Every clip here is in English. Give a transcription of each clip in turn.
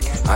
too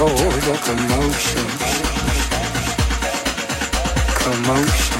cause a. Commotion. Commotion.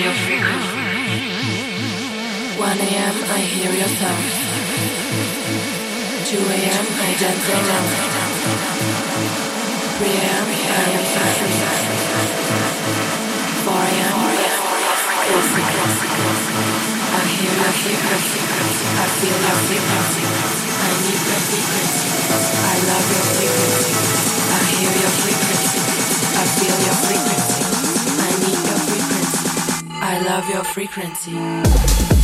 your frequency. 1 a.m. I hear your sound. 2 a.m. I dance around. 3 a.m. I am fashion. 4 a.m. Classic. I hear your frequency. I feel your frequency. I need your frequency. I love your frequency. I hear your frequency. I feel your frequency. I love your frequency.